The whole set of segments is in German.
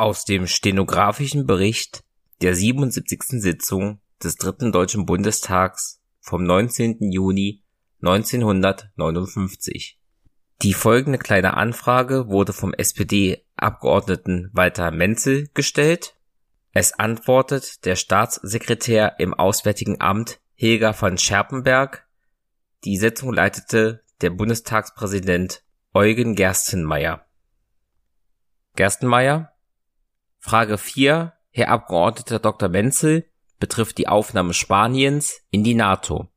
Aus dem stenografischen Bericht der 77. Sitzung des dritten Deutschen Bundestags vom 19. Juni 1959. Die folgende kleine Anfrage wurde vom SPD-Abgeordneten Walter Menzel gestellt. Es antwortet der Staatssekretär im Auswärtigen Amt Hilger von Scherpenberg. Die Sitzung leitete der Bundestagspräsident Eugen Gerstenmaier. Gerstenmaier Frage 4, Herr Abgeordneter Dr. Menzel, betrifft die Aufnahme Spaniens in die NATO.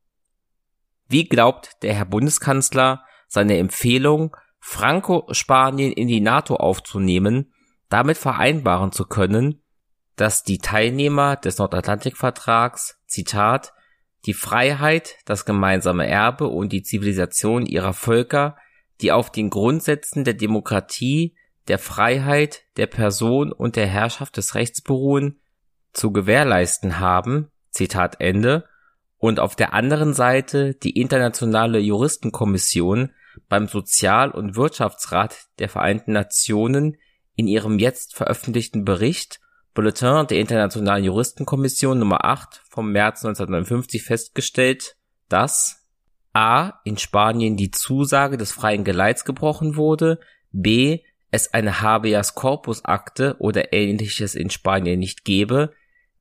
Wie glaubt der Herr Bundeskanzler seine Empfehlung, Franco-Spanien in die NATO aufzunehmen, damit vereinbaren zu können, dass die Teilnehmer des Nordatlantikvertrags, Zitat, die Freiheit, das gemeinsame Erbe und die Zivilisation ihrer Völker, die auf den Grundsätzen der Demokratie, der Freiheit der Person und der Herrschaft des Rechts beruhen, zu gewährleisten haben, Zitat Ende, und auf der anderen Seite die Internationale Juristenkommission beim Sozial- und Wirtschaftsrat der Vereinten Nationen in ihrem jetzt veröffentlichten Bericht Bulletin der Internationalen Juristenkommission Nummer 8 vom März 1959 festgestellt, dass a. in Spanien die Zusage des freien Geleits gebrochen wurde, b es eine Habeas Corpus Akte oder ähnliches in Spanien nicht gebe,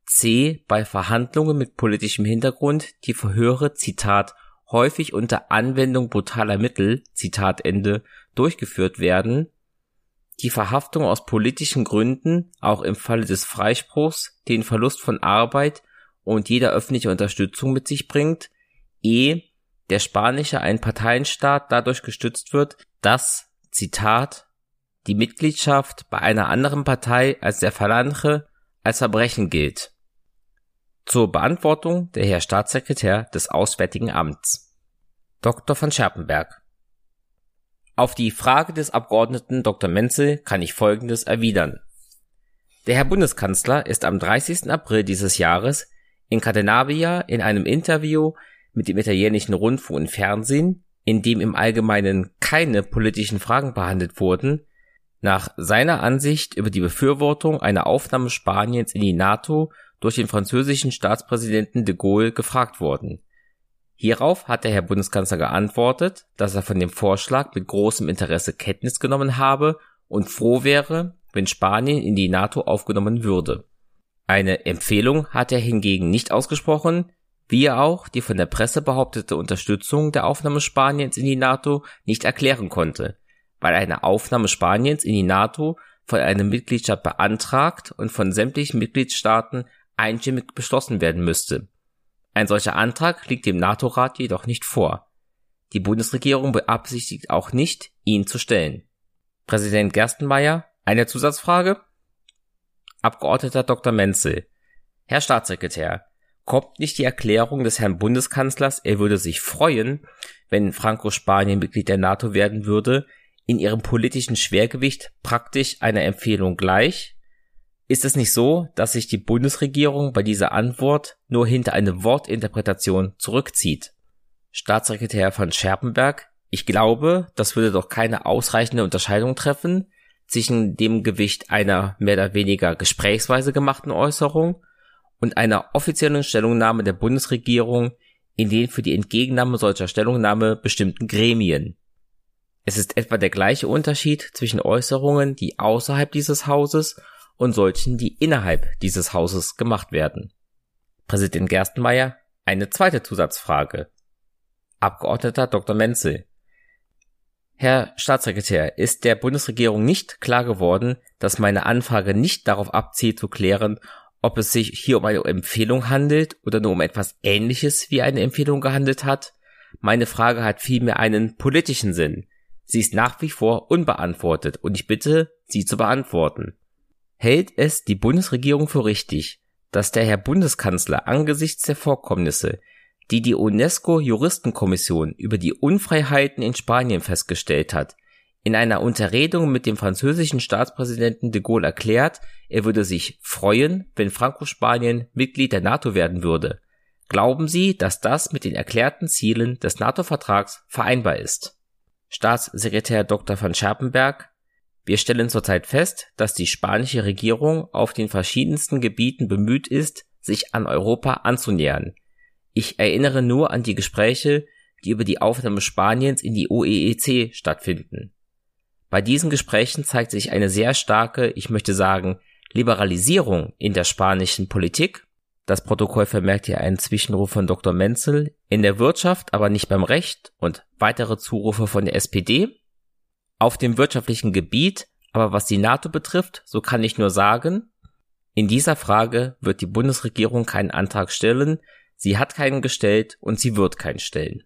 c. bei Verhandlungen mit politischem Hintergrund die Verhöre, Zitat, häufig unter Anwendung brutaler Mittel, Zitat Ende, durchgeführt werden, die Verhaftung aus politischen Gründen, auch im Falle des Freispruchs, den Verlust von Arbeit und jeder öffentliche Unterstützung mit sich bringt, e. der spanische Einparteienstaat dadurch gestützt wird, dass, Zitat, die Mitgliedschaft bei einer anderen Partei als der Phalange als Verbrechen gilt. Zur Beantwortung der Herr Staatssekretär des Auswärtigen Amts. Dr. von Scherpenberg. Auf die Frage des Abgeordneten Dr. Menzel kann ich Folgendes erwidern. Der Herr Bundeskanzler ist am 30. April dieses Jahres in Cadenabia in einem Interview mit dem italienischen Rundfunk und Fernsehen, in dem im Allgemeinen keine politischen Fragen behandelt wurden, nach seiner Ansicht über die Befürwortung einer Aufnahme Spaniens in die NATO durch den französischen Staatspräsidenten de Gaulle gefragt worden. Hierauf hat der Herr Bundeskanzler geantwortet, dass er von dem Vorschlag mit großem Interesse Kenntnis genommen habe und froh wäre, wenn Spanien in die NATO aufgenommen würde. Eine Empfehlung hat er hingegen nicht ausgesprochen, wie er auch die von der Presse behauptete Unterstützung der Aufnahme Spaniens in die NATO nicht erklären konnte, weil eine Aufnahme Spaniens in die NATO von einem Mitgliedstaat beantragt und von sämtlichen Mitgliedstaaten einstimmig beschlossen werden müsste. Ein solcher Antrag liegt dem NATO-Rat jedoch nicht vor. Die Bundesregierung beabsichtigt auch nicht, ihn zu stellen. Präsident Gerstenmeier, eine Zusatzfrage? Abgeordneter Dr. Menzel. Herr Staatssekretär, kommt nicht die Erklärung des Herrn Bundeskanzlers, er würde sich freuen, wenn Franco-Spanien Mitglied der NATO werden würde, in ihrem politischen Schwergewicht praktisch einer Empfehlung gleich? Ist es nicht so, dass sich die Bundesregierung bei dieser Antwort nur hinter eine Wortinterpretation zurückzieht? Staatssekretär von Scherpenberg, ich glaube, das würde doch keine ausreichende Unterscheidung treffen zwischen dem Gewicht einer mehr oder weniger gesprächsweise gemachten Äußerung und einer offiziellen Stellungnahme der Bundesregierung in den für die Entgegennahme solcher Stellungnahme bestimmten Gremien. Es ist etwa der gleiche Unterschied zwischen Äußerungen, die außerhalb dieses Hauses und solchen, die innerhalb dieses Hauses gemacht werden. Präsident Gerstenmeier, eine zweite Zusatzfrage. Abgeordneter Dr. Menzel. Herr Staatssekretär, ist der Bundesregierung nicht klar geworden, dass meine Anfrage nicht darauf abzielt zu klären, ob es sich hier um eine Empfehlung handelt oder nur um etwas Ähnliches wie eine Empfehlung gehandelt hat? Meine Frage hat vielmehr einen politischen Sinn. Sie ist nach wie vor unbeantwortet und ich bitte, sie zu beantworten. Hält es die Bundesregierung für richtig, dass der Herr Bundeskanzler angesichts der Vorkommnisse, die die UNESCO-Juristenkommission über die Unfreiheiten in Spanien festgestellt hat, in einer Unterredung mit dem französischen Staatspräsidenten de Gaulle erklärt, er würde sich freuen, wenn Franco-Spanien Mitglied der NATO werden würde. Glauben Sie, dass das mit den erklärten Zielen des NATO-Vertrags vereinbar ist? Staatssekretär Dr. von Scherpenberg, Wir stellen zurzeit fest, dass die spanische Regierung auf den verschiedensten Gebieten bemüht ist, sich an Europa anzunähern. Ich erinnere nur an die Gespräche, die über die Aufnahme Spaniens in die OEEC stattfinden. Bei diesen Gesprächen zeigt sich eine sehr starke, ich möchte sagen, Liberalisierung in der spanischen Politik. Das Protokoll vermerkt hier einen Zwischenruf von Dr. Menzel, in der Wirtschaft, aber nicht beim Recht und weitere Zurufe von der SPD. Auf dem wirtschaftlichen Gebiet, aber was die NATO betrifft, so kann ich nur sagen, in dieser Frage wird die Bundesregierung keinen Antrag stellen, sie hat keinen gestellt und sie wird keinen stellen.